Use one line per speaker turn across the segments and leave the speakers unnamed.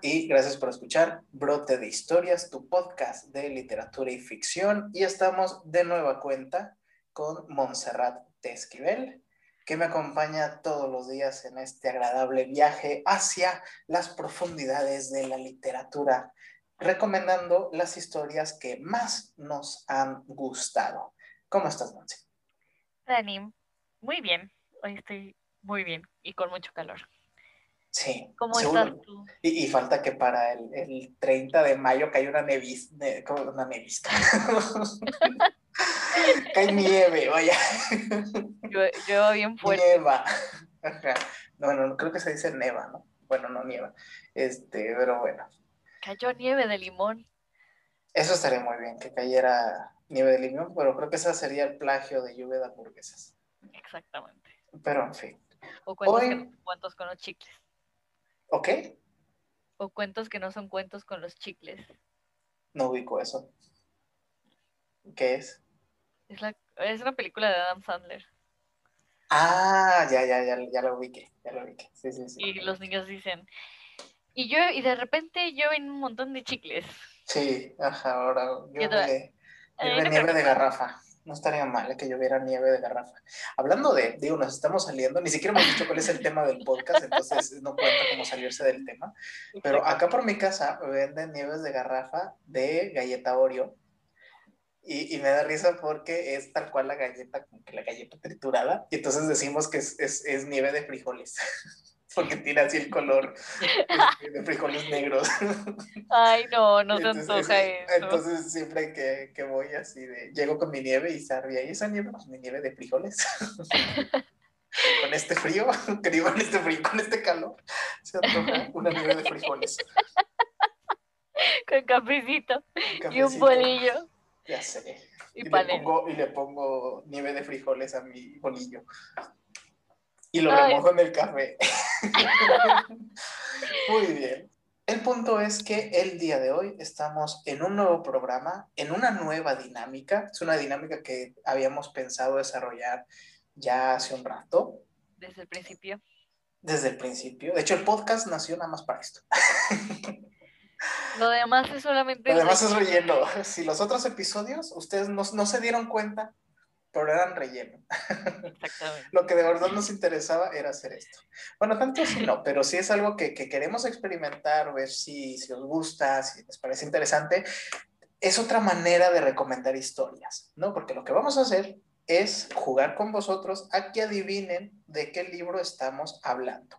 Y gracias por escuchar Brote de Historias, tu podcast de literatura y ficción. Y estamos de nueva cuenta con Montserrat Tesquivel, que me acompaña todos los días en este agradable viaje hacia las profundidades de la literatura, recomendando las historias que más nos han gustado. ¿Cómo estás, Monse?
Dani, muy bien. Hoy estoy muy bien y con mucho calor.
Sí.
¿Cómo estás tú?
Y, falta que para el, el 30 de mayo caiga una nevis, una nevisca. Cae nieve, vaya.
Yo, bien fuerte.
Nieva. Bueno, no, creo que se dice neva, ¿no? Bueno, no nieva. Este, pero bueno.
Cayó nieve de limón.
Eso estaría muy bien, que cayera nieve de limón, pero creo que ese sería el plagio de lluvia de hamburguesas.
Exactamente.
Pero en fin.
O cuentos con los chicles.
¿Ok?
O cuentos que no son cuentos con los chicles.
No ubico eso. ¿Qué es?
Es, la, es una película de Adam Sandler.
Ah, ya, ya, ya, ya lo ubiqué, ya lo ubiqué. Sí, sí, sí.
Y los niños dicen, y yo, y de repente yo en un montón de chicles.
Sí, ajá, ahora yo de, nieve de garrafa no estaría mal que lloviera nieve de garrafa. Hablando de, digo, nos estamos saliendo, ni siquiera hemos dicho cuál es el tema del podcast, entonces no cuenta cómo salirse del tema. Pero acá por mi casa venden nieves de garrafa de galleta Oreo. Y, me da risa porque es tal cual la galleta, como que la galleta triturada. Y entonces decimos que es, es, es nieve de frijoles. porque tiene así el color este, de frijoles negros.
Ay, no, no se antoja eso.
Entonces siempre que, que, voy así de, llego con mi nieve y sabía, ¿y esa nieve? Pues mi nieve de frijoles. con este frío, que digo, con este frío, con este calor, se antoja una nieve de frijoles.
Con cafecito, y un bolillo.
Ya sé. Y, y le pongo, y le pongo nieve de frijoles a mi bolillo y lo remojo en el café. Muy bien. El punto es que el día de hoy estamos en un nuevo programa, en una nueva dinámica. Es una dinámica que habíamos pensado desarrollar ya hace un rato.
Desde el principio.
Desde el principio. De hecho, el podcast nació nada más para esto.
Lo demás es solamente...
Lo demás es relleno. Si los otros episodios, ustedes no, no se dieron cuenta, pero eran relleno.
Exactamente.
Lo que de verdad nos interesaba era hacer esto. Bueno, tanto así no, pero sí es algo que, que queremos experimentar, ver si, si os gusta, si les parece interesante. Es otra manera de recomendar historias, ¿no? Porque lo que vamos a hacer es jugar con vosotros a que adivinen de qué libro estamos hablando.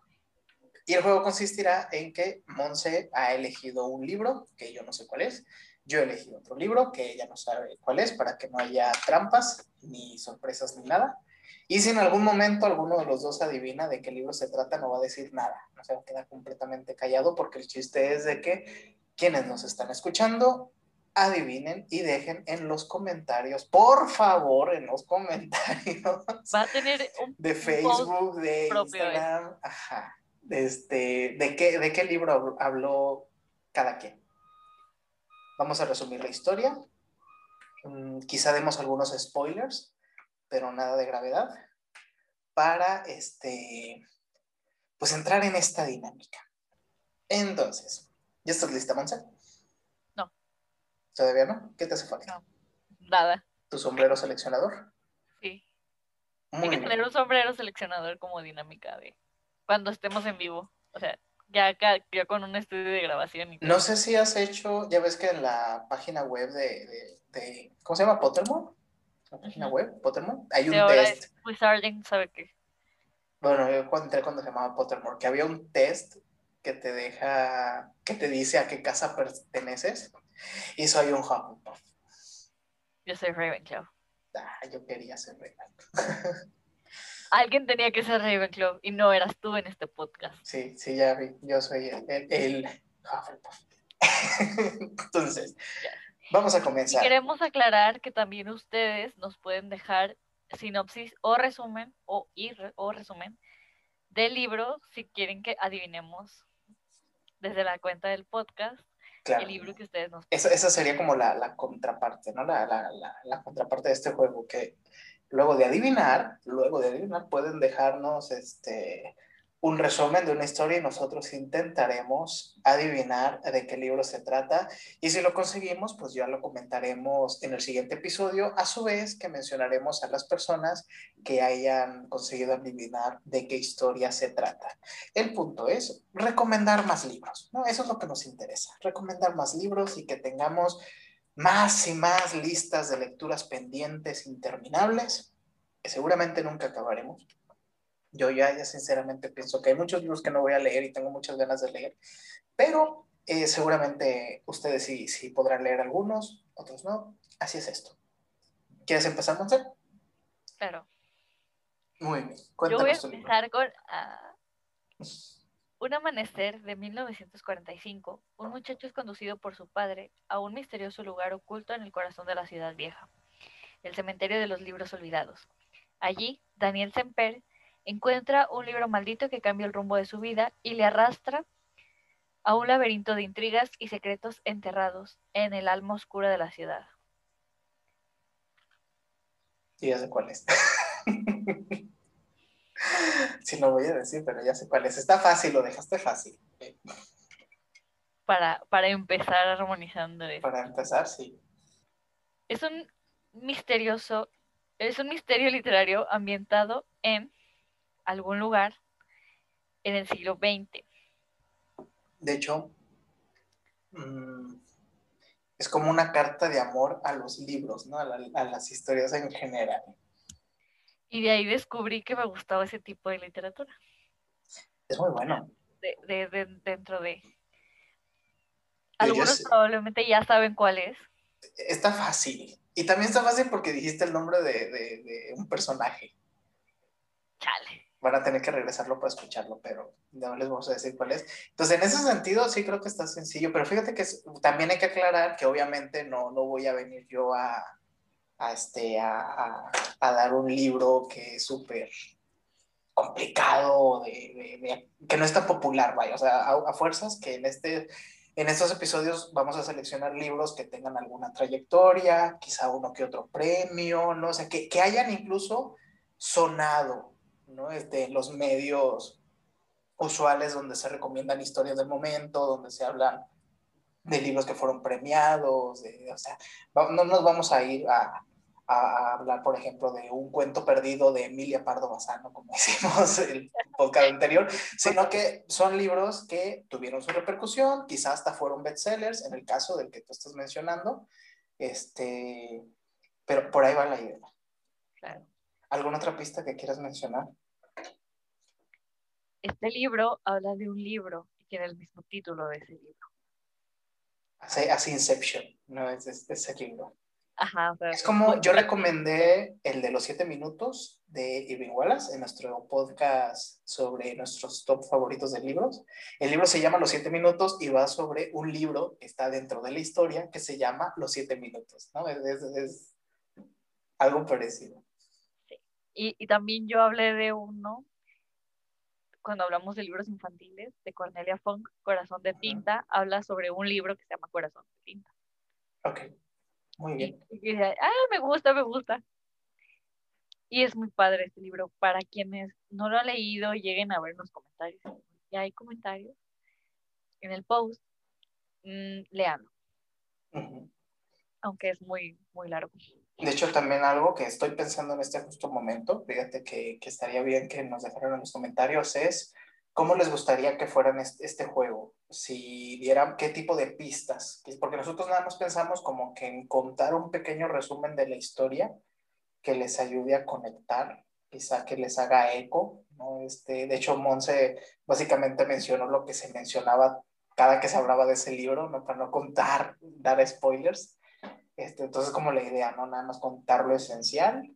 Y el juego consistirá en que Monse ha elegido un libro, que yo no sé cuál es, yo elegí otro libro que ella no sabe cuál es para que no haya trampas, ni sorpresas, ni nada. Y si en algún momento alguno de los dos adivina de qué libro se trata, no va a decir nada, no se va a quedar completamente callado porque el chiste es de que quienes nos están escuchando adivinen y dejen en los comentarios, por favor, en los comentarios.
Va a tener un
de Facebook, de Instagram, ajá, este, de qué, de qué libro habló cada quien. Vamos a resumir la historia. Mm, quizá demos algunos spoilers, pero nada de gravedad, para este, pues entrar en esta dinámica. Entonces, ¿ya estás lista, Monse?
No.
¿Todavía no? ¿Qué te hace falta?
No, nada.
¿Tu sombrero seleccionador?
Sí. Hay que tener un sombrero seleccionador como dinámica de cuando estemos en vivo. O sea, ya, ya con un estudio de grabación.
no sé si has hecho, ya ves que en la página web de, de, ¿cómo se llama? Pottermore. La página web, Pottermore. Hay un test.
Wizarding, ¿sabe qué?
Bueno, yo entré cuando se llamaba Pottermore, que había un test que te deja, que te dice a qué casa perteneces. Y soy un Hufflepuff.
Yo soy Ravenclaw.
Ah, yo quería ser Ravenclaw.
Alguien tenía que ser Ravenclaw y no eras tú en este podcast.
Sí, sí, ya vi. Yo soy el, el. Entonces, vamos a comenzar.
queremos aclarar que también ustedes nos pueden dejar sinopsis o resumen o, o resumen del libro si quieren que adivinemos desde la cuenta del podcast el libro que ustedes nos
esa, esa sería como la, la contraparte, ¿no? La, la, la, contraparte de este juego, que luego de adivinar, luego de adivinar, pueden dejarnos este, un resumen de una historia y nosotros intentaremos adivinar de qué libro se trata. Y si lo conseguimos, pues ya lo comentaremos en el siguiente episodio, a su vez que mencionaremos a las personas que hayan conseguido adivinar de qué historia se trata. El punto es recomendar más libros, ¿no? Eso es lo que nos interesa, recomendar más libros y que tengamos más y más listas de lecturas pendientes interminables, que seguramente nunca acabaremos yo ya, ya sinceramente pienso que hay muchos libros que no voy a leer y tengo muchas ganas de leer, pero eh, seguramente ustedes sí, sí podrán leer algunos, otros no. Así es esto. ¿Quieres empezar, Monse?
Claro.
Muy bien.
Yo voy a empezar con ah, Un amanecer de 1945. Un muchacho es conducido por su padre a un misterioso lugar oculto en el corazón de la ciudad vieja, el cementerio de los libros olvidados. Allí, Daniel Semper encuentra un libro maldito que cambia el rumbo de su vida y le arrastra a un laberinto de intrigas y secretos enterrados en el alma oscura de la ciudad.
Sí, ya sé cuál es. sí, no voy a decir, pero ya sé cuál es. Está fácil, lo dejaste fácil.
Para, para empezar armonizando
esto. Para empezar, sí.
Es un misterioso, es un misterio literario ambientado en algún lugar en el siglo XX.
De hecho, mm, es como una carta de amor a los libros, ¿no? a, las historias en general.
Y de ahí descubrí que me gustaba ese tipo de literatura.
Es muy bueno.
dentro de... Algunos probablemente ya saben cuál es.
Está fácil. Y también está fácil porque dijiste el nombre de un personaje.
Chale
van a tener que regresarlo para escucharlo, pero no les vamos a decir cuál es. Entonces, en ese sentido, sí creo que está sencillo, pero fíjate que también hay que aclarar que obviamente no, no voy a venir yo a, a este, a, a, dar un libro que es súper complicado, de, que no es tan popular, vaya, o sea, a, fuerzas que en este... En estos episodios vamos a seleccionar libros que tengan alguna trayectoria, quizá uno que otro premio, no o sea, que, que hayan incluso sonado, ¿no? Este, los medios usuales donde se recomiendan historias del momento, donde se hablan de libros que fueron premiados, o sea, no nos vamos a ir a, a, hablar, por ejemplo, de un cuento perdido de Emilia Pardo Bazano, como hicimos el podcast anterior, sino que son libros que tuvieron su repercusión, quizás hasta fueron bestsellers, en el caso del que tú estás mencionando, este, pero por ahí va la idea.
Claro.
¿Alguna otra pista que quieras mencionar?
Este libro habla de un libro y tiene el mismo título de ese libro.
Así, Inception, no es, ese libro.
Ajá,
es como yo recomendé el de los siete minutos de Irving Wallace en nuestro podcast sobre nuestros top favoritos de libros. El libro se llama Los siete minutos y va sobre un libro que está dentro de la historia que se llama Los siete minutos, ¿no? es algo parecido.
Y, también yo hablé de uno, cuando hablamos de libros infantiles, de Cornelia Funk, Corazón de Tinta, habla sobre un libro que se llama Corazón de Tinta.
Ok, muy bien.
Y, y, ah, me gusta, me gusta. Y es muy padre este libro. Para quienes no lo han leído, lleguen a ver los comentarios. Ya hay comentarios en el post. Mmm, leanlo. Aunque es muy, muy largo.
De hecho, también algo que estoy pensando en este justo momento, fíjate que, que estaría bien que nos dejaran en los comentarios, es cómo les gustaría que fueran este, este, juego, si dieran qué tipo de pistas, porque nosotros nada más pensamos como que en contar un pequeño resumen de la historia que les ayude a conectar, quizá que les haga eco, ¿no? Este, de hecho, Monse básicamente mencionó lo que se mencionaba cada que se hablaba de ese libro, ¿no? para no contar, dar spoilers. Este, entonces, como la idea, ¿no? Nada más contar lo esencial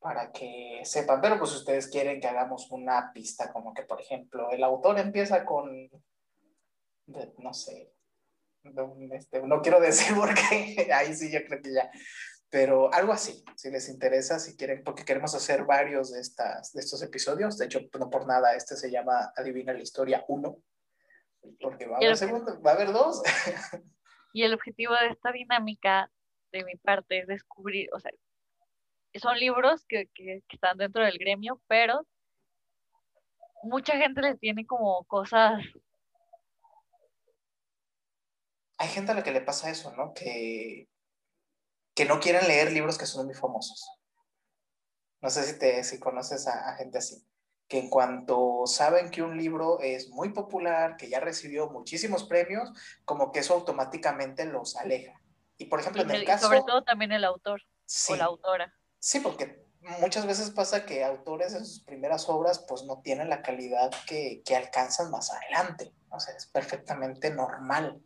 para que sepan. Pero pues ustedes quieren que hagamos una pista, como que, por ejemplo, el autor empieza con, no sé, no, este, no quiero decir porque ahí sí yo creo que ya, pero algo así, si les interesa, si quieren, porque queremos hacer varios de, estas, de estos episodios. De hecho, no por nada, este se llama Adivina la Historia 1, porque va a haber segundo, va a haber dos.
Y el objetivo de esta dinámica, de mi parte, es descubrir, o sea, son libros que, que, están dentro del gremio, pero mucha gente le tiene como cosas.
Hay gente a la que le pasa eso, ¿no? Que, que no quieren leer libros que son muy famosos. No sé si, te, si conoces a, gente así, que en cuanto saben que un libro es muy popular, que ya recibió muchísimos premios, como que eso automáticamente los aleja. Y por ejemplo, en el, caso...
Sobre todo también el autor o la autora.
Sí, porque muchas veces pasa que autores en sus primeras obras pues no tienen la calidad que, que alcanzan más adelante. O sea, es perfectamente normal.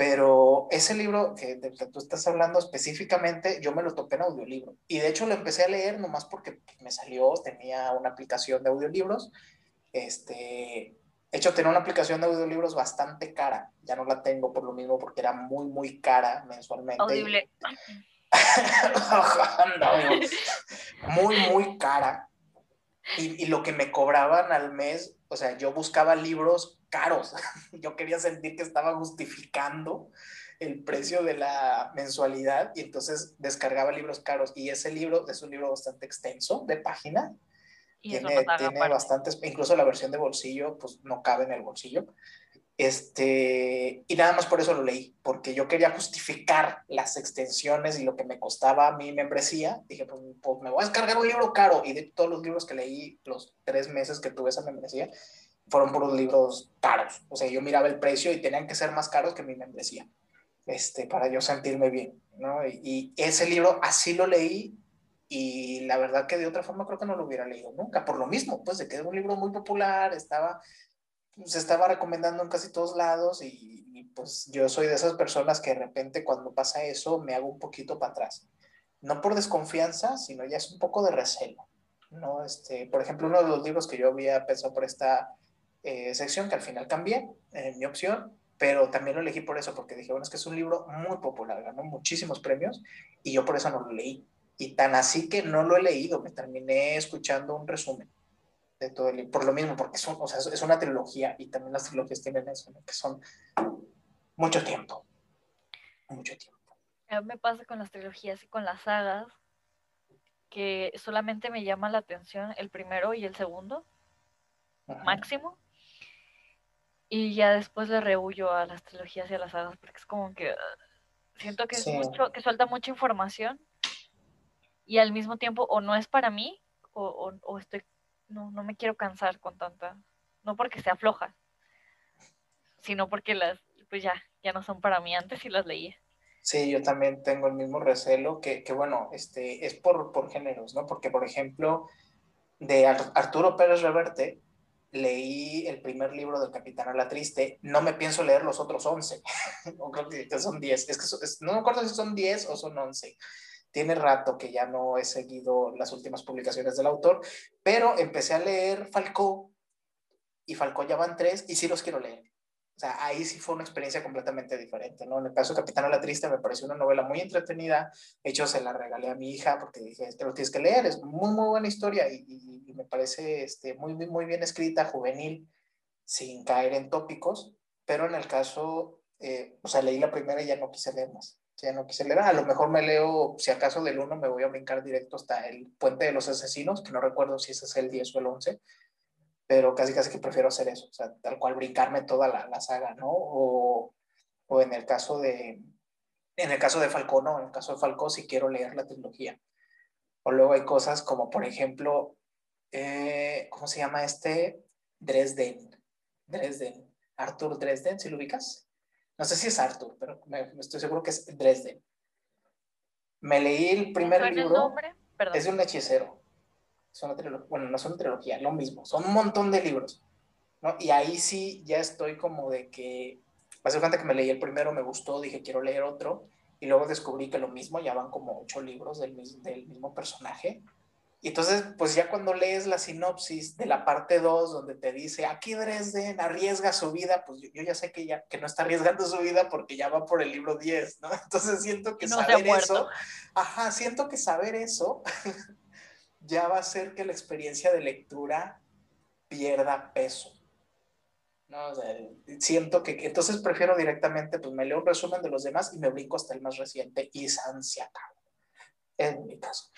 Pero ese libro que, que tú estás hablando específicamente, yo me lo topé en audiolibro. Y de hecho lo empecé a leer nomás porque me salió, tenía una aplicación de audiolibros. Este, de hecho, tenía una aplicación de audiolibros bastante cara. Ya no la tengo por lo mismo porque era muy, muy cara mensualmente.
Audible.
muy, muy cara. Y, y, lo que me cobraban al mes, o sea, yo buscaba libros caros. Yo quería sentir que estaba justificando el precio de la mensualidad y entonces descargaba libros caros. Y ese libro es un libro bastante extenso de página. tiene, tiene bastantes, incluso la versión de bolsillo, pues no cabe en el bolsillo. Este, y nada más por eso lo leí, porque yo quería justificar las extensiones y lo que me costaba mi membresía. Dije, pues, pues, me voy a descargar un libro caro. Y de todos los libros que leí los tres meses que tuve esa membresía, fueron puros libros caros. O sea, yo miraba el precio y tenían que ser más caros que mi membresía, este, para yo sentirme bien, ¿no? Y, y ese libro así lo leí y la verdad que de otra forma creo que no lo hubiera leído nunca, por lo mismo, pues de que era un libro muy popular, estaba se estaba recomendando en casi todos lados y, pues yo soy de esas personas que de repente cuando pasa eso me hago un poquito para atrás. No por desconfianza, sino ya es un poco de recelo. ¿no? Este, por ejemplo, uno de los libros que yo había pensado por esta eh, sección, que al final cambié en mi opción, pero también lo elegí por eso, porque dije, bueno, es que es un libro muy popular, ganó muchísimos premios y yo por eso no lo leí. Y tan así que no lo he leído, me terminé escuchando un resumen de todo el libro, por lo mismo, porque son, o sea, es una trilogía y también las trilogías tienen eso, que son mucho tiempo, mucho tiempo.
A mí me pasa con las trilogías y con las sagas que solamente me llama la atención el primero y el segundo, máximo, y ya después le rehuyo a las trilogías y a las sagas porque es como que uh, siento que es mucho, que suelta mucha información y al mismo tiempo o no es para mí o, o estoy no, no me quiero cansar con tanta, no porque sea floja, sino porque las, pues ya, ya no son para mí, antes y las leí.
Sí, yo también tengo el mismo recelo, que, que bueno, este, es por, por géneros, ¿no? Porque, por ejemplo, de Arturo Pérez Reverte, leí el primer libro del Capitán a la Triste, no me pienso leer los otros 11, o creo que son 10, es que no me acuerdo si son 10 o son 11 tiene rato que ya no he seguido las últimas publicaciones del autor, pero empecé a leer Falcó y Falcó ya van tres y sí los quiero leer. O sea, ahí sí fue una experiencia completamente diferente, ¿no? En el caso de Capitán a la Triste me pareció una novela muy entretenida. De hecho, se la regalé a mi hija porque dije, este lo tienes que leer, es muy, muy buena historia y, me parece este, muy, muy bien escrita, juvenil, sin caer en tópicos. Pero en el caso, eh, o sea, leí la primera y ya no quise leer más ya no quise leer. A lo mejor me leo, si acaso del 1 me voy a brincar directo hasta el Puente de los Asesinos, que no recuerdo si ese es el 10 o el 11, pero casi casi que prefiero hacer eso, o sea, tal cual brincarme toda la, la saga, ¿no? O, o, en el caso de, en el caso de Falcón, no, en el caso de Falcón si quiero leer la trilogía. O luego hay cosas como, por ejemplo, eh, ¿cómo se llama este? Dresden. Dresden. Arthur Dresden, si lo ubicas? No sé si es Arthur, pero me, estoy seguro que es Dresden. Me leí el primer libro. Es de un hechicero. Es una bueno, no es una trilogía, lo mismo. Son un montón de libros. ¿no? Y ahí sí ya estoy como de que. Hace cuenta que me leí el primero, me gustó, dije quiero leer otro. Y luego descubrí que lo mismo, ya van como ocho libros del, del mismo personaje. Y entonces, pues ya cuando lees la sinopsis de la parte 2, donde te dice, aquí Dresden arriesga su vida, pues yo, ya sé que ya que no está arriesgando su vida porque ya va por el libro 10, ¿no? Entonces siento que saber eso, ajá, siento que saber eso ya va a hacer que la experiencia de lectura pierda peso. ¿no? O sea, siento que entonces prefiero directamente, pues me leo un resumen de los demás y me brinco hasta el más reciente y se acaba. En mi caso.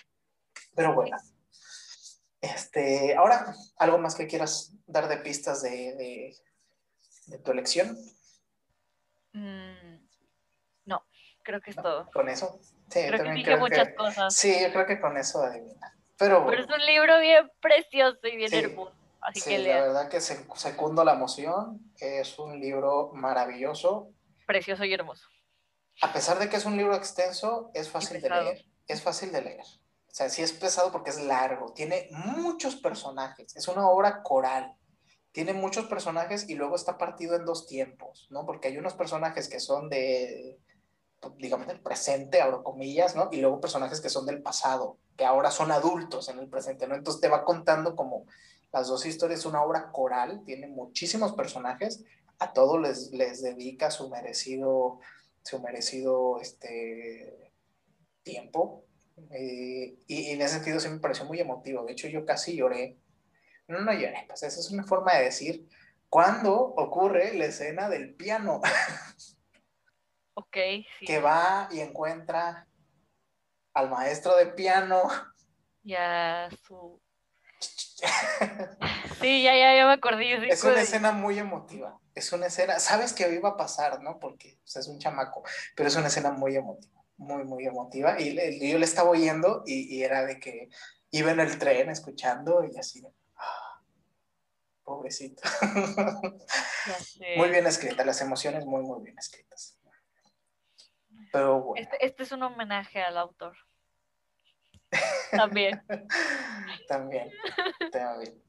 Pero bueno. Este, ahora, ¿algo más que quieras dar de pistas de, de, tu elección?
Mm, no, creo que es todo.
¿Con eso?
Sí, creo que dije muchas cosas.
Sí, yo creo que con eso adivina. Pero,
Pero es un libro bien precioso y bien hermoso. Así
sí,
que
la verdad que secundo la emoción. Es un libro maravilloso.
Precioso y hermoso.
A pesar de que es un libro extenso, es fácil de leer. Es fácil de leer. O sea, sí es pesado porque es largo. Tiene muchos personajes. Es una obra coral. Tiene muchos personajes y luego está partido en dos tiempos, ¿no? Porque hay unos personajes que son de, digamos, del presente, abro comillas, ¿no? Y luego personajes que son del pasado, que ahora son adultos en el presente, ¿no? Entonces te va contando como las dos historias, una obra coral, tiene muchísimos personajes, a todos les, les dedica su merecido, su merecido este, tiempo. Eh, y, en ese sentido sí me pareció muy emotivo. De hecho, yo casi lloré. No, no lloré, pues esa es una forma de decir cuando ocurre la escena del piano.
Ok, sí.
Que va y encuentra al maestro de piano.
Y a su. sí, ya, ya, ya me acordé.
Es una escena muy emotiva. Es una escena, sabes que iba a pasar, ¿no? Porque es un chamaco, pero es una escena muy emotiva, muy, muy emotiva. Y yo le estaba oyendo y, y era de que iba en el tren escuchando y así, ah, pobrecito. Muy bien escrita, las emociones muy, muy bien escritas.
Este, este, es un homenaje al autor. También.
también. También.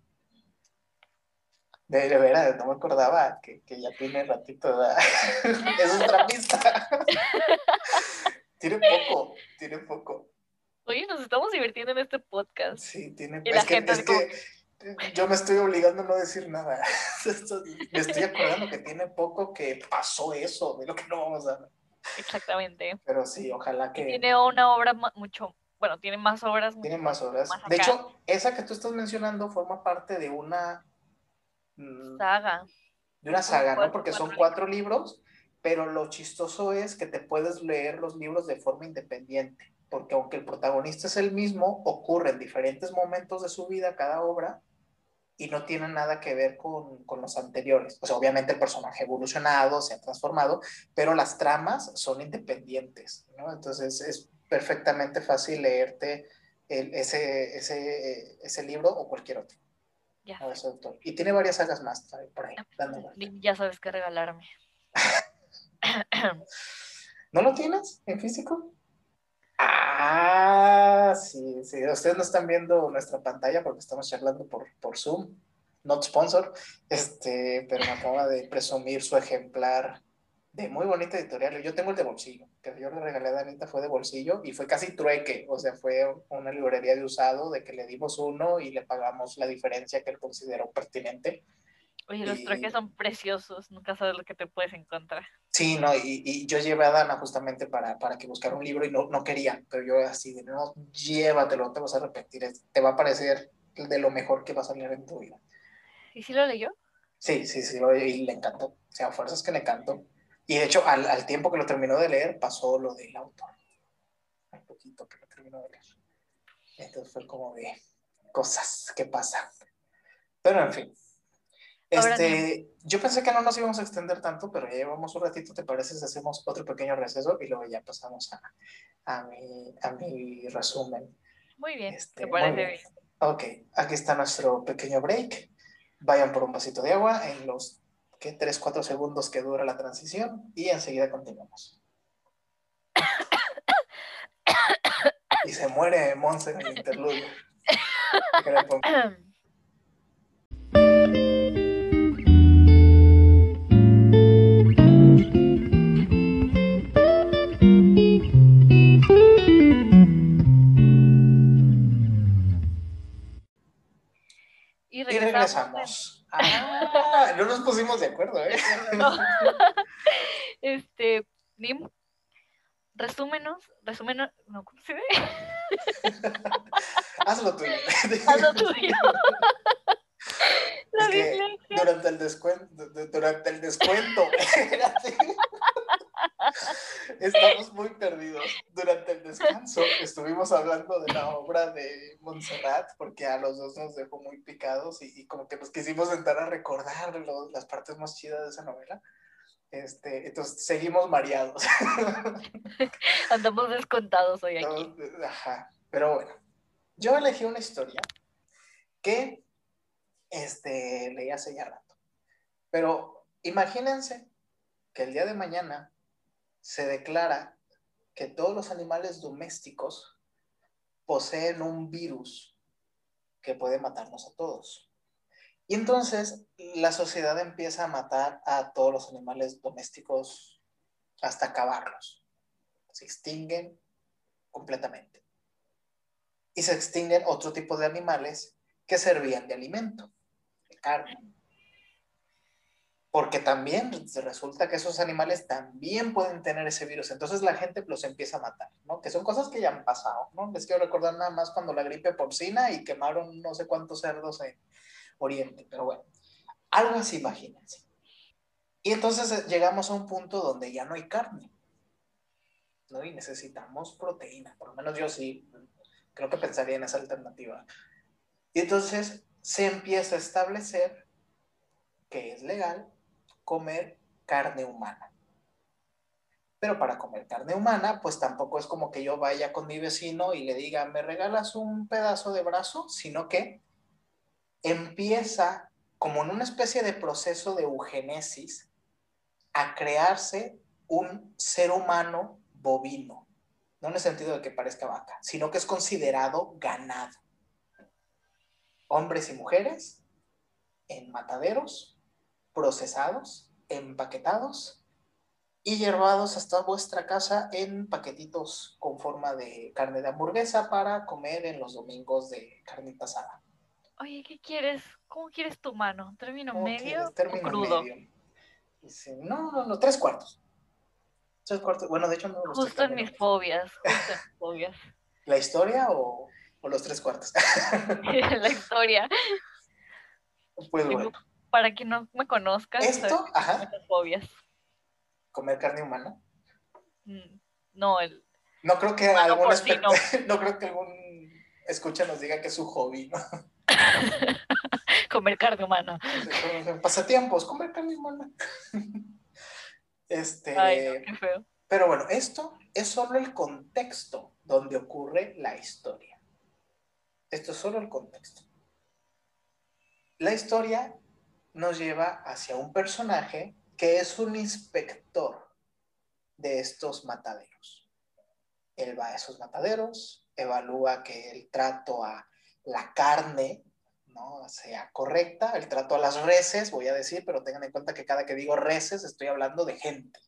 De, de veras, no me acordaba que, que ya tiene ratito. es otra pista. tiene poco, tiene poco.
Oye, nos estamos divirtiendo en este podcast.
Sí, tiene y es, que, es que, yo me estoy obligando a no decir nada. me estoy acordando que tiene poco que pasó eso, de lo que no vamos a
Exactamente.
Pero sí, ojalá que...
Tiene una obra mucho, bueno, tiene más obras.
Tiene más obras. de hecho, esa que tú estás mencionando forma parte de una...
Mm, saga.
De una saga, ¿no? Porque son cuatro libros, pero lo chistoso es que te puedes leer los libros de forma independiente, porque aunque el protagonista es el mismo, ocurre en diferentes momentos de su vida cada obra, y no tiene nada que ver con, con, los anteriores. O sea, obviamente el personaje ha evolucionado, se ha transformado, pero las tramas son independientes, ¿no? Entonces es perfectamente fácil leerte el, ese, ese, ese libro o cualquier otro.
Ya.
Y tiene varias sagas más por ahí.
Ya sabes qué regalarme.
¿No lo tienes en físico? Ah, sí, sí. Ustedes no están viendo nuestra pantalla porque estamos charlando por, por Zoom, not sponsor, este, pero me acaba de presumir su ejemplar de muy bonita editorial. Yo tengo el de bolsillo, que yo le regalé a Danita fue de bolsillo y fue casi trueque, o sea, fue una librería de usado de que le dimos uno y le pagamos la diferencia que él consideró pertinente.
Oye, los trueques son preciosos, nunca sabes lo que te puedes encontrar.
Sí, no, y, y yo llevé a Dana justamente para, para que buscara un libro y no, no quería, pero yo así de, no, llévatelo, te vas a repetir, te va a parecer de lo mejor que vas a leer en tu vida.
¿Y si lo leyó?
Sí, sí, sí, y le encantó, o sea, fuerzas que le encantó. Y de hecho, al, al tiempo que lo terminó de leer, pasó lo del autor. Un poquito que lo terminó de leer. Entonces fue como de cosas que pasan. Pero en fin. Este, yo pensé que no nos íbamos a extender tanto, pero ya llevamos un ratito, ¿te parece si hacemos otro pequeño receso y luego ya pasamos a, a, mi, a mi resumen?
Muy bien, este, parece bien.
Ok, aquí está nuestro pequeño break. Vayan por un vasito de agua en los ¿qué? 3, 4 segundos que dura la transición y enseguida continuamos. y se muere Monse en el interludio. Ah, no nos pusimos de acuerdo, ¿eh?
Este, Nim, resúmenos, resúmenos, no, ¿cómo se ve?
Hazlo tuyo.
Hazlo tuyo. La
es durante el descuento, durante el descuento, Estamos muy perdidos. Durante el descanso estuvimos hablando de la obra de Montserrat, porque a los dos nos dejó muy picados y, como que nos quisimos sentar a recordar las partes más chidas de esa novela. Este, entonces seguimos mareados.
Andamos descontados hoy aquí.
Ajá, pero bueno, yo elegí una historia que este, leí hace ya rato. Pero imagínense que el día de mañana se declara que todos los animales domésticos poseen un virus que puede matarnos a todos. Y entonces la sociedad empieza a matar a todos los animales domésticos hasta acabarlos. Se extinguen completamente. Y se extinguen otro tipo de animales que servían de alimento, de carne porque también resulta que esos animales también pueden tener ese virus. Entonces la gente los empieza a matar, ¿no? Que son cosas que ya han pasado, ¿no? Les quiero recordar nada más cuando la gripe porcina y quemaron no sé cuántos cerdos en Oriente, pero bueno, algo así, imagínense. Y entonces eh, llegamos a un punto donde ya no hay carne, ¿no? Y necesitamos proteína, por lo menos yo sí, creo que pensaría en esa alternativa. Y entonces se empieza a establecer que es legal comer carne humana. Pero para comer carne humana, pues tampoco es como que yo vaya con mi vecino y le diga, ¿me regalas un pedazo de brazo? Sino que empieza como en una especie de proceso de eugenesis a crearse un ser humano bovino. No en el sentido de que parezca vaca, sino que es considerado ganado. Hombres y mujeres en mataderos procesados, empaquetados y llevados hasta vuestra casa en paquetitos con forma de carne de hamburguesa para comer en los domingos de carnita asada.
Oye, ¿qué quieres? ¿Cómo quieres tu mano? ¿Término medio o crudo?
no, no, no, tres cuartos. Tres cuartos. Bueno, de hecho no
Justo en mis fobias, justo en mis fobias.
¿La historia o, o los tres cuartos?
La historia.
Pues bueno
para quien no me conozca,
esto, ajá.
Fobias.
¿Comer carne humana?
Mm, no, el.
No creo que algún no creo que algún escucha nos diga que es su hobby, ¿no?
comer carne humana.
Pasatiempos, comer carne humana. este.
Ay, qué feo.
Pero bueno, esto es solo el contexto donde ocurre la historia. Esto es solo el contexto. La historia nos lleva hacia un personaje que es un inspector de estos mataderos. Él va a esos mataderos, evalúa que el trato a la carne ¿no? sea correcta, el trato a las reses, voy a decir, pero tengan en cuenta que cada que digo reses estoy hablando de gente.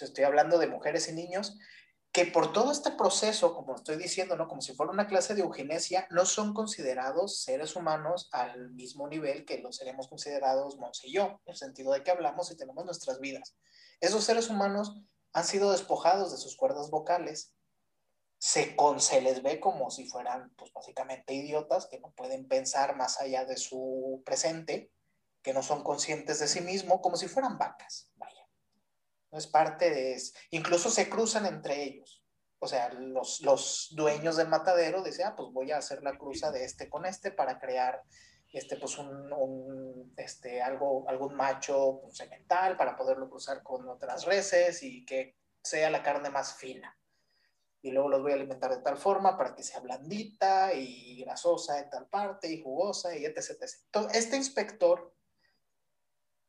O estoy hablando de mujeres y niños que por todo este proceso, como estoy diciendo, ¿no? como si fuera una clase de eugenesia, no son considerados seres humanos al mismo nivel que los seremos considerados Monse y yo, en el sentido de que hablamos y tenemos nuestras vidas. Esos seres humanos han sido despojados de sus cuerdas vocales, se, les ve como si fueran, pues básicamente idiotas, que no pueden pensar más allá de su presente, que no son conscientes de sí mismo, como si fueran vacas, es parte de eso. Incluso se cruzan entre ellos. O sea, los, los dueños del matadero dicen, ah, pues voy a hacer la cruza de este con este para crear este, pues un, este, algo, algún macho semental para poderlo cruzar con otras reses y que sea la carne más fina. Y luego los voy a alimentar de tal forma para que sea blandita y grasosa en tal parte y jugosa y etc. etc. Este inspector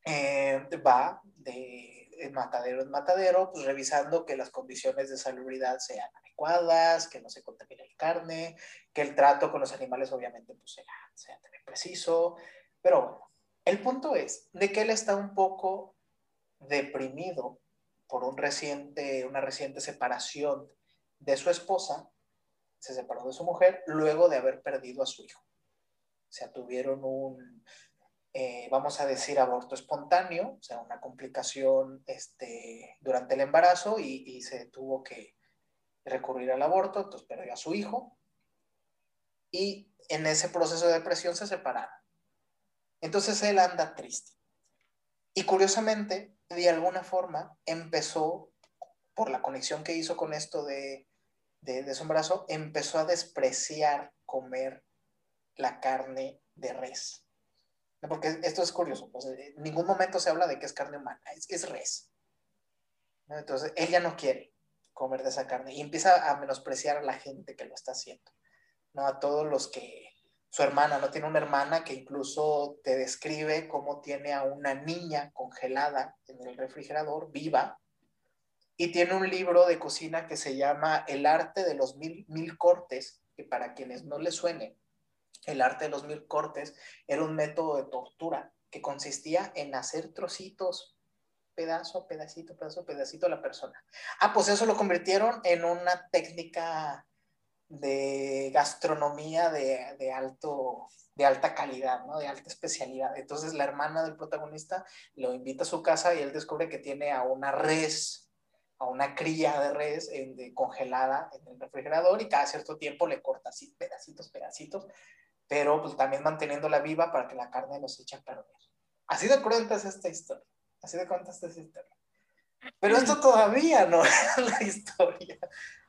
eh, va de matadero en matadero, pues revisando que las condiciones de salubridad sean adecuadas, que no se contamine la carne, que el trato con los animales obviamente pues sea, sea preciso, pero bueno, el punto es de que él está un poco deprimido por un reciente, una reciente separación de su esposa, se separó de su mujer luego de haber perdido a su hijo. O sea, tuvieron un, eh, vamos a decir, aborto espontáneo, o sea, una complicación este, durante el embarazo y, se tuvo que recurrir al aborto, entonces perdió a su hijo y en ese proceso de depresión se separaron. Entonces él anda triste. Y curiosamente, de alguna forma, empezó por la conexión que hizo con esto de, de, su embarazo, empezó a despreciar comer la carne de res. Porque esto es curioso, en ningún momento se habla de que es carne humana, es, es res. Entonces, ella no quiere comer de esa carne y empieza a menospreciar a la gente que lo está haciendo, ¿no? A todos los que su hermana, ¿no? Tiene una hermana que incluso te describe cómo tiene a una niña congelada en el refrigerador, viva, y tiene un libro de cocina que se llama El arte de los mil, mil cortes, que para quienes no les suene, el arte de los mil cortes era un método de tortura que consistía en hacer trocitos, pedazo, pedacito, pedazo, pedacito a la persona. Ah, pues eso lo convirtieron en una técnica de gastronomía de, de, alto, de alta calidad, ¿no? De alta especialidad. Entonces la hermana del protagonista lo invita a su casa y él descubre que tiene a una res, a una cría de res congelada en el refrigerador y cada cierto tiempo le corta así pedacitos, pedacitos, pero pues también manteniéndola viva para que la carne no se eche a perder. Así de cruenta es esta historia. Así de cruenta es esta historia. Pero esto todavía no es la historia.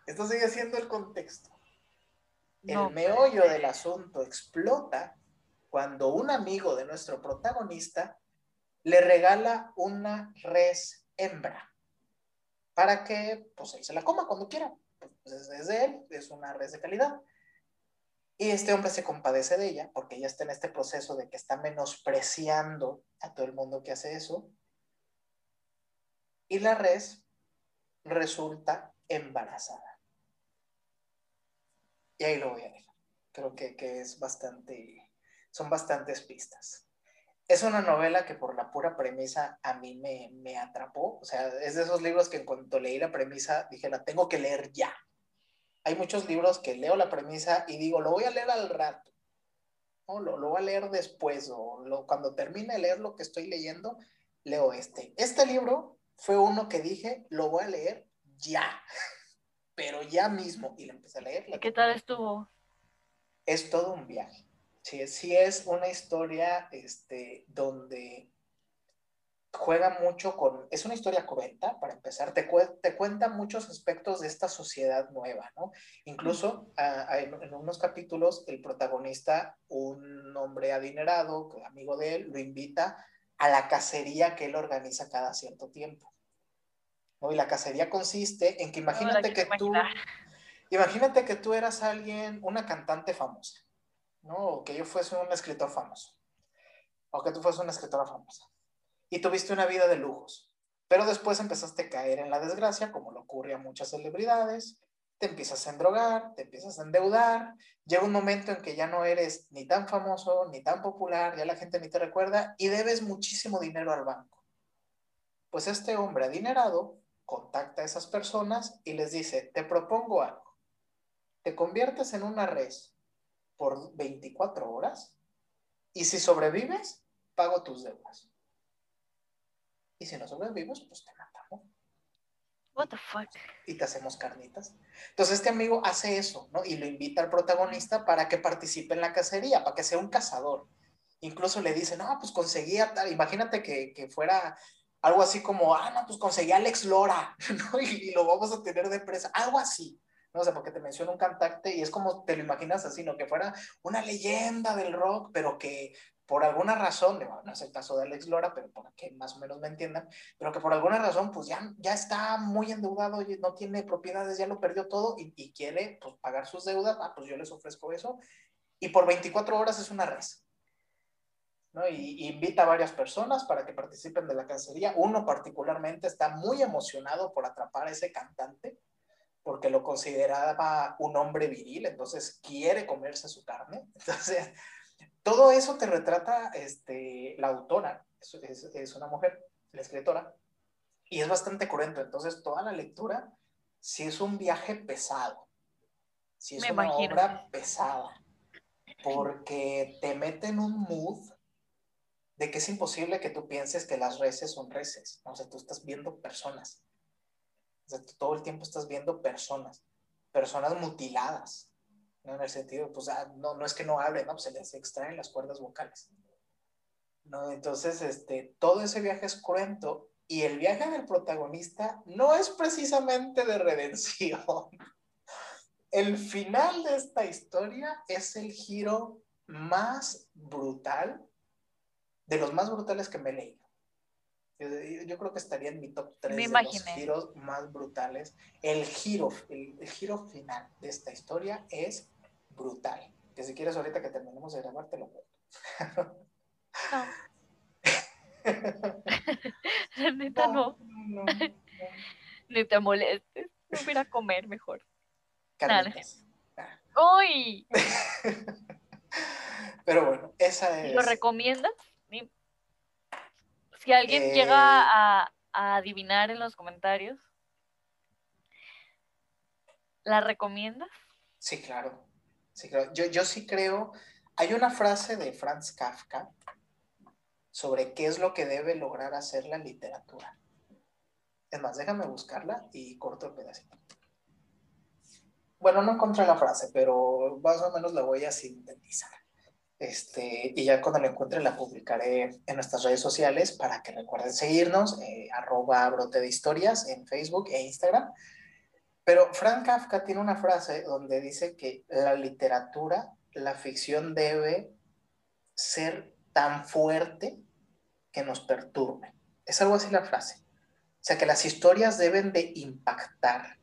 Esto sigue siendo el contexto. El meollo del asunto explota cuando un amigo de nuestro protagonista le regala una res hembra para que pues él se la coma cuando quiera. Pues es de él, es una res de calidad. Y este hombre se compadece de ella porque ella está en este proceso de que está menospreciando a todo el mundo que hace eso. Y la res resulta embarazada. Y ahí lo voy a dejar. Creo que, es bastante, son bastantes pistas. Es una novela que por la pura premisa a mí me, me atrapó. O sea, es de esos libros que en cuanto leí la premisa dije, la tengo que leer ya. Hay muchos libros que leo la premisa y digo, lo voy a leer al rato. ¿no? Lo, lo voy a leer después o lo, cuando termine de leer lo que estoy leyendo, leo este. Este libro fue uno que dije, lo voy a leer ya pero ya mismo, y la empecé a leer.
¿Y qué tal estuvo?
Es todo un viaje. Sí, sí es una historia este, donde juega mucho con, es una historia cruenta, para empezar, te, te cuenta muchos aspectos de esta sociedad nueva, ¿no? Incluso en, unos capítulos el protagonista, un hombre adinerado, amigo de él, lo invita a la cacería que él organiza cada cierto tiempo. Y la cacería consiste en que imagínate que tú, imagínate que tú eras alguien, una cantante famosa, ¿no? O que yo fuese un escritor famoso, o que tú fueses una escritora famosa, y tuviste una vida de lujos, pero después empezaste a caer en la desgracia, como le ocurre a muchas celebridades, te empiezas a endrogar, te empiezas a endeudar, llega un momento en que ya no eres ni tan famoso, ni tan popular, ya la gente ni te recuerda, y debes muchísimo dinero al banco. Pues este hombre adinerado contacta a esas personas y les dice, te propongo algo, te conviertes en una res por 24 horas y si sobrevives, pago tus deudas. Y si no sobrevives, pues te matamos.
What the fuck?
Y te hacemos carnitas. Entonces este amigo hace eso, ¿no? Y lo invita al protagonista para que participe en la cacería, para que sea un cazador. Incluso le dice, no, pues conseguía tal, imagínate que, que fuera algo así como, ah, no, pues conseguí a Alex Lora, ¿no? Y, lo vamos a tener de presa, algo así. No sé, porque te menciono un cantante y es como te lo imaginas así, ¿no? Que fuera una leyenda del rock, pero que por alguna razón, no es el caso de Alex Lora, pero para que más o menos me entiendan, pero que por alguna razón, pues ya, ya está muy endeudado, y no tiene propiedades, ya lo perdió todo y, quiere pues, pagar sus deudas, ah, pues yo les ofrezco eso. Y por 24 horas es una res. Y, invita a varias personas para que participen de la cacería. Uno particularmente está muy emocionado por atrapar a ese cantante porque lo consideraba un hombre viril, entonces quiere comerse su carne. Entonces, todo eso te retrata este, la autora, es, es, una mujer, la escritora, y es bastante cruento. Entonces, toda la lectura sí es un viaje pesado, sí es una obra pesada, porque te mete en un mood de que es imposible que tú pienses que las reses son reses. O sea, tú estás viendo personas. O sea, tú todo el tiempo estás viendo personas, personas mutiladas. ¿No? En el sentido, pues, ah, no, no es que no hablen, ¿no? Pues se les extraen las cuerdas vocales. ¿no? Entonces, este, todo ese viaje es cruento Y el viaje del protagonista no es precisamente de redención. El final de esta historia es el giro más brutal, de los más brutales que me he leído. Yo, creo que estaría en mi top 3 de los giros más brutales. El giro, el, giro final de esta historia es brutal. Que si quieres ahorita que terminemos de grabar, te lo cuento.
No. neta no. Ni te molestes. No voy a comer mejor.
Carnitas.
¡Uy!
Pero bueno, esa es.
¿Lo recomiendas? Si alguien llega eh, a, adivinar en los comentarios, ¿la recomiendas?
Sí, claro. Sí, Yo, yo sí creo. Hay una frase de Franz Kafka sobre qué es lo que debe lograr hacer la literatura. Es más, déjame buscarla y corto el pedacito. Bueno, no encontré la frase, pero más o menos la voy a sintetizar. Este, y ya cuando la encuentre la publicaré en nuestras redes sociales para que recuerden seguirnos, eh, arroba brote de historias en Facebook e Instagram. Pero Frank Kafka tiene una frase donde dice que la literatura, la ficción debe ser tan fuerte que nos perturbe. Es algo así la frase. O sea, que las historias deben de impactar,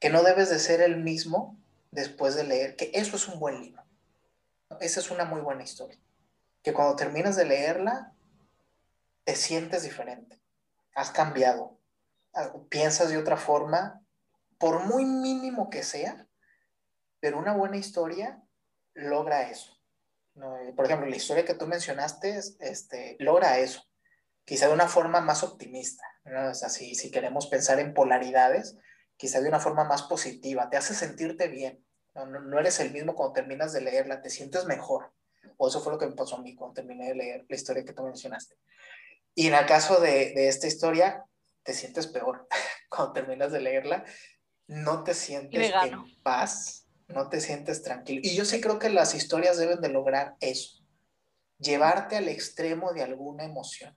que no debes de ser el mismo después de leer, que eso es un buen libro. Esa es una muy buena historia. Que cuando terminas de leerla, te sientes diferente. Has cambiado. Piensas de otra forma, por muy mínimo que sea, pero una buena historia logra eso. Eh, por ejemplo, la historia que tú mencionaste este, logra eso. Quizá de una forma más optimista. así, si queremos pensar en polaridades, quizá de una forma más positiva. Te hace sentirte bien. No, eres el mismo cuando terminas de leerla, te sientes mejor. O eso fue lo que me pasó a mí cuando terminé de leer la historia que tú mencionaste. Y en el caso de, de esta historia, te sientes peor. cuando terminas de leerla, no te sientes en paz, no te sientes tranquilo. Y yo sí creo que las historias deben de lograr eso, llevarte al extremo de alguna emoción,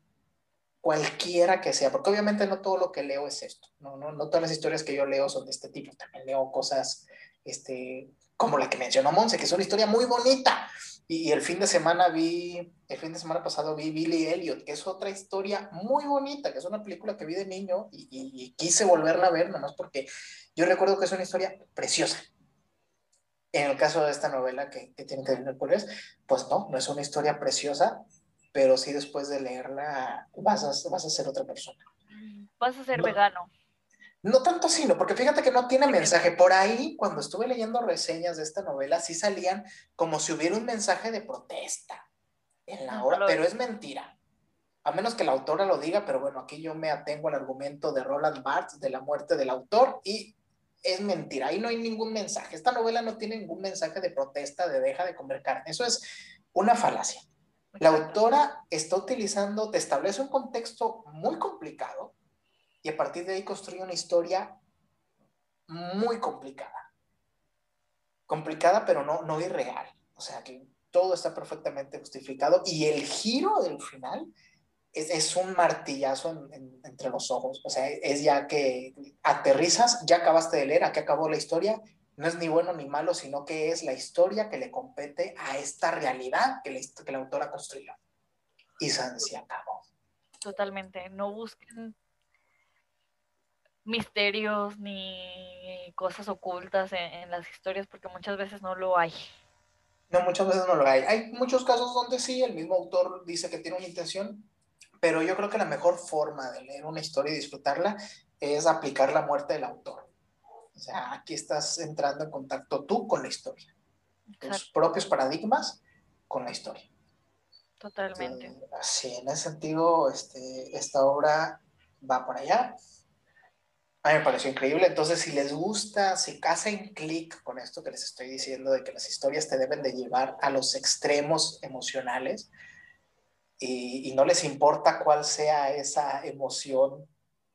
cualquiera que sea, porque obviamente no todo lo que leo es esto, no, no, no todas las historias que yo leo son de este tipo, también leo cosas este, como la que mencionó Monse, que es una historia muy bonita. Y, el fin de semana vi, el fin de semana pasado vi Billy Elliot, que es otra historia muy bonita, que es una película que vi de niño y, quise volverla a ver, nomás porque yo recuerdo que es una historia preciosa. En el caso de esta novela que, que tiene que ver con pues no, no es una historia preciosa, pero sí después de leerla vas a, vas a ser otra persona.
Vas a ser vegano.
No tanto sino, porque fíjate que no tiene mensaje. Por ahí, cuando estuve leyendo reseñas de esta novela, sí salían como si hubiera un mensaje de protesta en la hora, pero es mentira. A menos que la autora lo diga, pero bueno, aquí yo me atengo al argumento de Roland Barthes de la muerte del autor y es mentira. Ahí no hay ningún mensaje. Esta novela no tiene ningún mensaje de protesta, de deja de comer carne. Eso es una falacia. La autora está utilizando, te establece un contexto muy complicado y a partir de ahí construye una historia muy complicada. Complicada, pero no, no irreal. O sea, que todo está perfectamente justificado y el giro del final es, es un martillazo entre los ojos. O sea, es ya que aterrizas, ya acabaste de leer, aquí acabó la historia. No es ni bueno ni malo, sino que es la historia que le compete a esta realidad que, que la autora construyó. Y se acabó.
Totalmente. No busquen misterios ni cosas ocultas en, las historias porque muchas veces no lo hay.
No, muchas veces no lo hay. Hay muchos casos donde sí, el mismo autor dice que tiene una intención, pero yo creo que la mejor forma de leer una historia y disfrutarla es aplicar la muerte del autor. O sea, aquí estás entrando en contacto tú con la historia, tus propios paradigmas con la historia.
Totalmente.
sí, en ese sentido, este, esta obra va por allá. A mí me pareció increíble. Entonces, si les gusta, si hacen clic con esto que les estoy diciendo de que las historias te deben de llevar a los extremos emocionales y, no les importa cuál sea esa emoción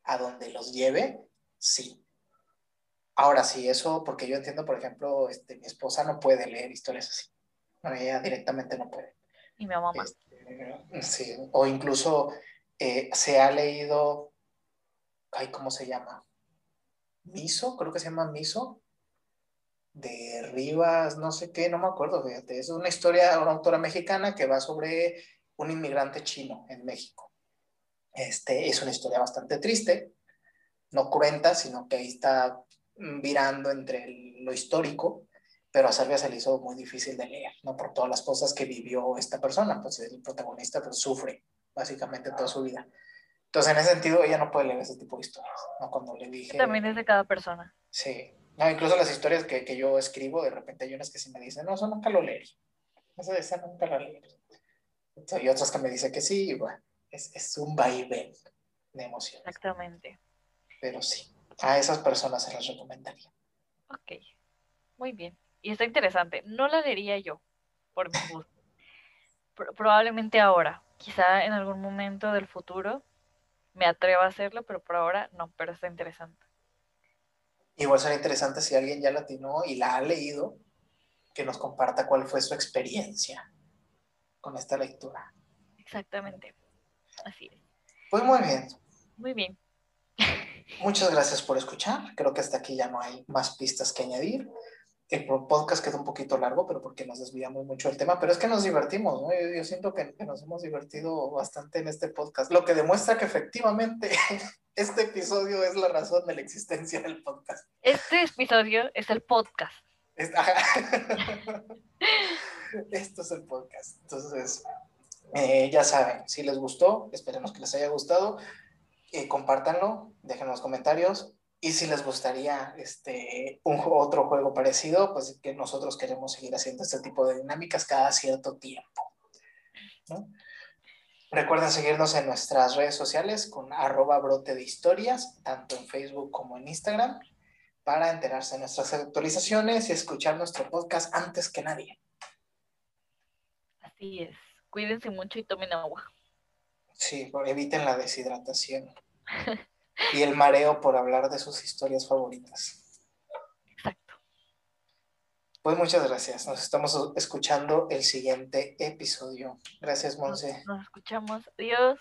a donde los lleve, sí. Ahora sí, eso, porque yo entiendo, por ejemplo, este, mi esposa no puede leer historias así. ella directamente no puede.
Y mi mamá.
Este, sí, o incluso eh, se ha leído ay, ¿cómo se llama? Miso, creo que se llama Miso, de Rivas, no sé qué, no me acuerdo, fíjate, es una historia, una autora mexicana que va sobre un inmigrante chino en México. Este, es una historia bastante triste, no cruenta, sino que ahí está virando entre lo histórico, pero a Salvia se le hizo muy difícil de leer, ¿no? Por todas las cosas que vivió esta persona, pues el protagonista pues sufre básicamente toda su vida. Entonces, en ese sentido, ella no puede leer ese tipo de historias, ¿no? Cuando le dije...
También es de cada persona.
Sí. No, incluso las historias que, que yo escribo, de repente hay unas que sí me dicen, no, eso nunca lo leí. Esa, esa nunca la leí. Y otras que me dicen que sí, y bueno, es, es un vaivén de emociones.
Exactamente.
Pero sí, a esas personas se las recomendaría.
Ok, muy bien. Y está interesante. No la leería yo, por mi gusto. probablemente ahora, quizá en algún momento del futuro me atreva a hacerlo, pero por ahora no, pero está interesante.
Igual sería interesante si alguien ya la atinó y la ha leído, que nos comparta cuál fue su experiencia con esta lectura.
Exactamente. Así es.
Pues muy bien.
Muy bien.
Muchas gracias por escuchar. Creo que hasta aquí ya no hay más pistas que añadir. El podcast quedó un poquito largo, pero porque nos desviamos mucho del tema, pero es que nos divertimos, ¿no? Yo, siento que, nos hemos divertido bastante en este podcast, lo que demuestra que efectivamente este episodio es la razón de la existencia del podcast.
Este episodio es el podcast.
Esto es el podcast. Entonces, eh, ya saben, si les gustó, esperemos que les haya gustado. Eh, compártanlo, dejen los comentarios. Y si les gustaría este, un, otro juego parecido, pues que nosotros queremos seguir haciendo este tipo de dinámicas cada cierto tiempo. Recuerden seguirnos en nuestras redes sociales con arroba brote de historias, tanto en Facebook como en Instagram, para enterarse de nuestras actualizaciones y escuchar nuestro podcast antes que nadie.
Así es. Cuídense mucho y tomen agua.
Sí, eviten la deshidratación y el mareo por hablar de sus historias favoritas.
Exacto.
Pues muchas gracias. Nos estamos escuchando el siguiente episodio. Gracias, Monse.
Nos, nos escuchamos. Adiós.